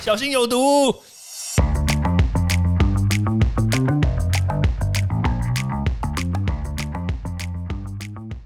小心有毒。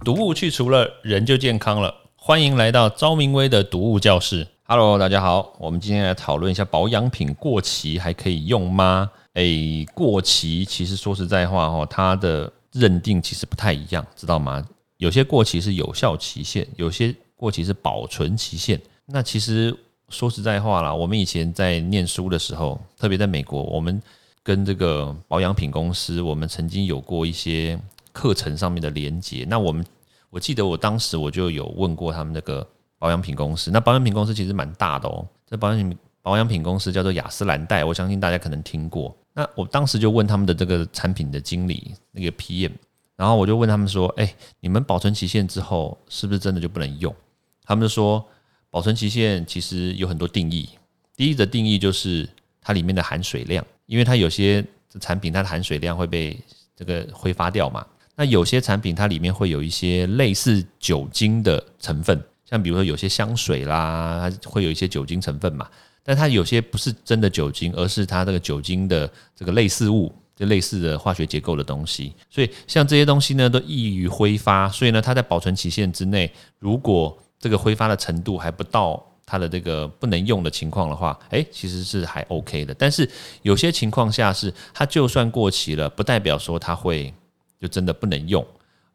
毒物去除了，人就健康了。欢迎来到昭明威的毒物教室。Hello，大家好，我们今天来讨论一下保养品过期还可以用吗？诶，过期其实说实在话哦，它的认定其实不太一样，知道吗？有些过期是有效期限，有些过期是保存期限。那其实说实在话啦，我们以前在念书的时候，特别在美国，我们跟这个保养品公司，我们曾经有过一些。课程上面的连接，那我们我记得我当时我就有问过他们那个保养品公司，那保养品公司其实蛮大的哦，这保养品保养品公司叫做雅诗兰黛，我相信大家可能听过。那我当时就问他们的这个产品的经理那个 PM，然后我就问他们说：“哎，你们保存期限之后是不是真的就不能用？”他们就说：“保存期限其实有很多定义，第一个定义就是它里面的含水量，因为它有些产品它的含水量会被这个挥发掉嘛。”那有些产品它里面会有一些类似酒精的成分，像比如说有些香水啦，它会有一些酒精成分嘛。但它有些不是真的酒精，而是它这个酒精的这个类似物，就类似的化学结构的东西。所以像这些东西呢，都易于挥发。所以呢，它在保存期限之内，如果这个挥发的程度还不到它的这个不能用的情况的话，诶，其实是还 OK 的。但是有些情况下是它就算过期了，不代表说它会。就真的不能用，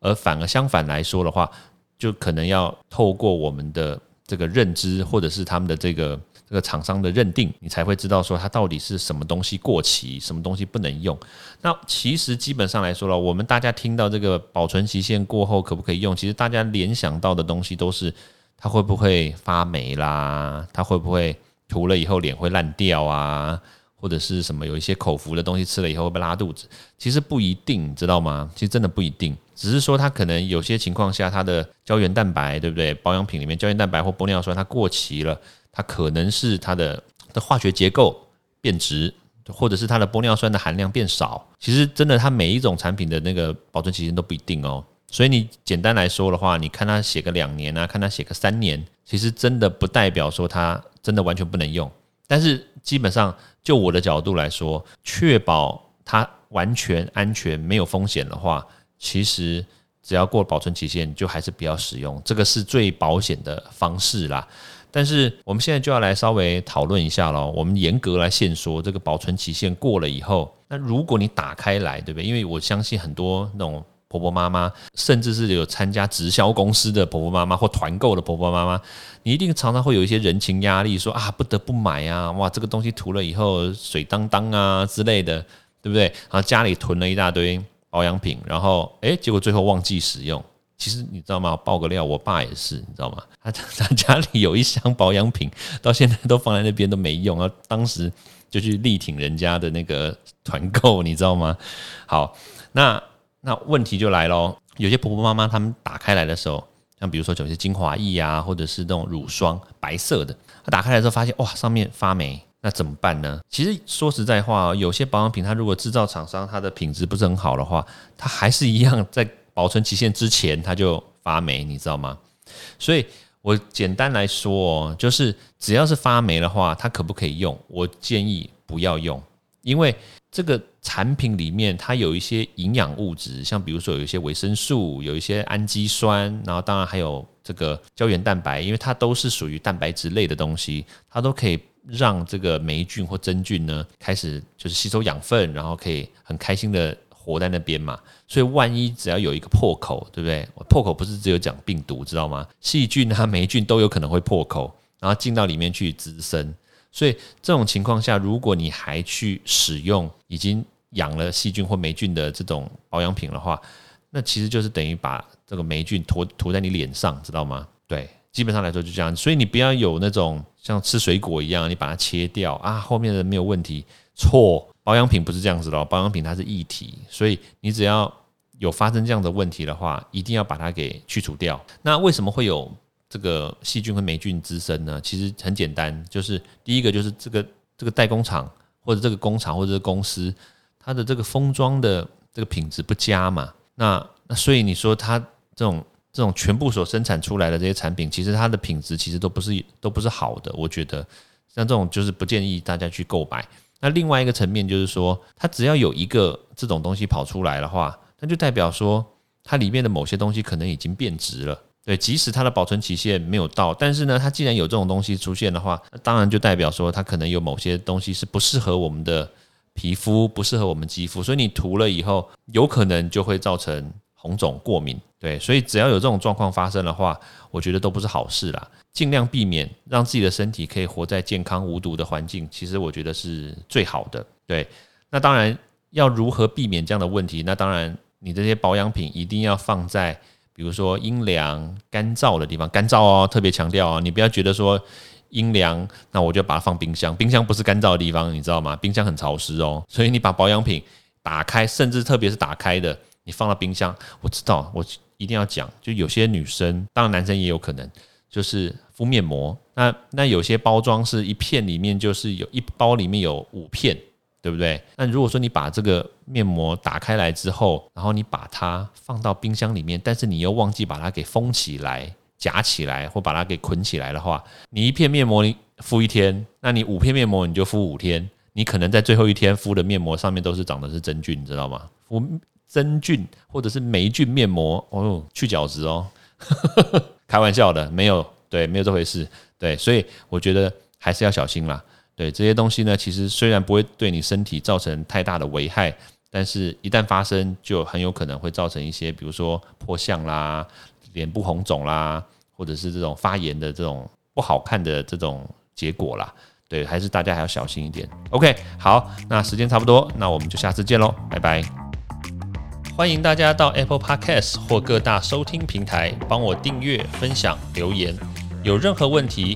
而反而相反来说的话，就可能要透过我们的这个认知，或者是他们的这个这个厂商的认定，你才会知道说它到底是什么东西过期，什么东西不能用。那其实基本上来说了，我们大家听到这个保存期限过后可不可以用，其实大家联想到的东西都是它会不会发霉啦，它会不会涂了以后脸会烂掉啊？或者是什么有一些口服的东西吃了以后会不会拉肚子？其实不一定，知道吗？其实真的不一定，只是说它可能有些情况下，它的胶原蛋白，对不对？保养品里面胶原蛋白或玻尿酸它过期了，它可能是它的的化学结构变质，或者是它的玻尿酸的含量变少。其实真的，它每一种产品的那个保存期限都不一定哦。所以你简单来说的话，你看它写个两年啊，看它写个三年，其实真的不代表说它真的完全不能用。但是基本上，就我的角度来说，确保它完全安全、没有风险的话，其实只要过保存期限，就还是不要使用，这个是最保险的方式啦。但是我们现在就要来稍微讨论一下咯，我们严格来现说，这个保存期限过了以后，那如果你打开来，对不对？因为我相信很多那种。婆婆妈妈，甚至是有参加直销公司的婆婆妈妈或团购的婆婆妈妈，你一定常常会有一些人情压力，说啊不得不买啊，哇这个东西涂了以后水当当啊之类的，对不对？然后家里囤了一大堆保养品，然后诶，结果最后忘记使用。其实你知道吗？爆个料，我爸也是，你知道吗？他 他家里有一箱保养品，到现在都放在那边都没用啊。当时就去力挺人家的那个团购，你知道吗？好，那。那问题就来喽，有些婆婆妈妈她们打开来的时候，像比如说有些精华液啊，或者是那种乳霜，白色的，她打开来之后发现哇，上面发霉，那怎么办呢？其实说实在话，有些保养品它如果制造厂商它的品质不是很好的话，它还是一样在保存期限之前它就发霉，你知道吗？所以我简单来说哦，就是只要是发霉的话，它可不可以用？我建议不要用，因为。这个产品里面它有一些营养物质，像比如说有一些维生素，有一些氨基酸，然后当然还有这个胶原蛋白，因为它都是属于蛋白质类的东西，它都可以让这个霉菌或真菌呢开始就是吸收养分，然后可以很开心的活在那边嘛。所以万一只要有一个破口，对不对？破口不是只有讲病毒，知道吗？细菌啊、霉菌都有可能会破口，然后进到里面去滋生。所以这种情况下，如果你还去使用已经养了细菌或霉菌的这种保养品的话，那其实就是等于把这个霉菌涂涂在你脸上，知道吗？对，基本上来说就这样。所以你不要有那种像吃水果一样，你把它切掉啊，后面的没有问题。错，保养品不是这样子的，保养品它是一体，所以你只要有发生这样的问题的话，一定要把它给去除掉。那为什么会有？这个细菌和霉菌滋生呢，其实很简单，就是第一个就是这个这个代工厂或者这个工厂或者是公司，它的这个封装的这个品质不佳嘛，那那所以你说它这种这种全部所生产出来的这些产品，其实它的品质其实都不是都不是好的，我觉得像这种就是不建议大家去购买。那另外一个层面就是说，它只要有一个这种东西跑出来的话，那就代表说它里面的某些东西可能已经变质了。对，即使它的保存期限没有到，但是呢，它既然有这种东西出现的话，那当然就代表说它可能有某些东西是不适合我们的皮肤，不适合我们肌肤，所以你涂了以后，有可能就会造成红肿、过敏。对，所以只要有这种状况发生的话，我觉得都不是好事啦。尽量避免让自己的身体可以活在健康无毒的环境，其实我觉得是最好的。对，那当然要如何避免这样的问题？那当然，你这些保养品一定要放在比如说阴凉、干燥的地方，干燥哦，特别强调哦，你不要觉得说阴凉，那我就把它放冰箱，冰箱不是干燥的地方，你知道吗？冰箱很潮湿哦，所以你把保养品打开，甚至特别是打开的，你放到冰箱，我知道我。一定要讲，就有些女生，当然男生也有可能，就是敷面膜。那那有些包装是一片里面就是有一包里面有五片，对不对？那如果说你把这个面膜打开来之后，然后你把它放到冰箱里面，但是你又忘记把它给封起来、夹起来或把它给捆起来的话，你一片面膜你敷一天，那你五片面膜你就敷五天，你可能在最后一天敷的面膜上面都是长的是真菌，你知道吗？敷。真菌或者是霉菌面膜哦，去角质哦，开玩笑的，没有对，没有这回事，对，所以我觉得还是要小心啦。对这些东西呢，其实虽然不会对你身体造成太大的危害，但是一旦发生，就很有可能会造成一些，比如说破相啦、脸部红肿啦，或者是这种发炎的这种不好看的这种结果啦。对，还是大家还要小心一点。OK，好，那时间差不多，那我们就下次见喽，拜拜。欢迎大家到 Apple Podcast 或各大收听平台帮我订阅、分享、留言。有任何问题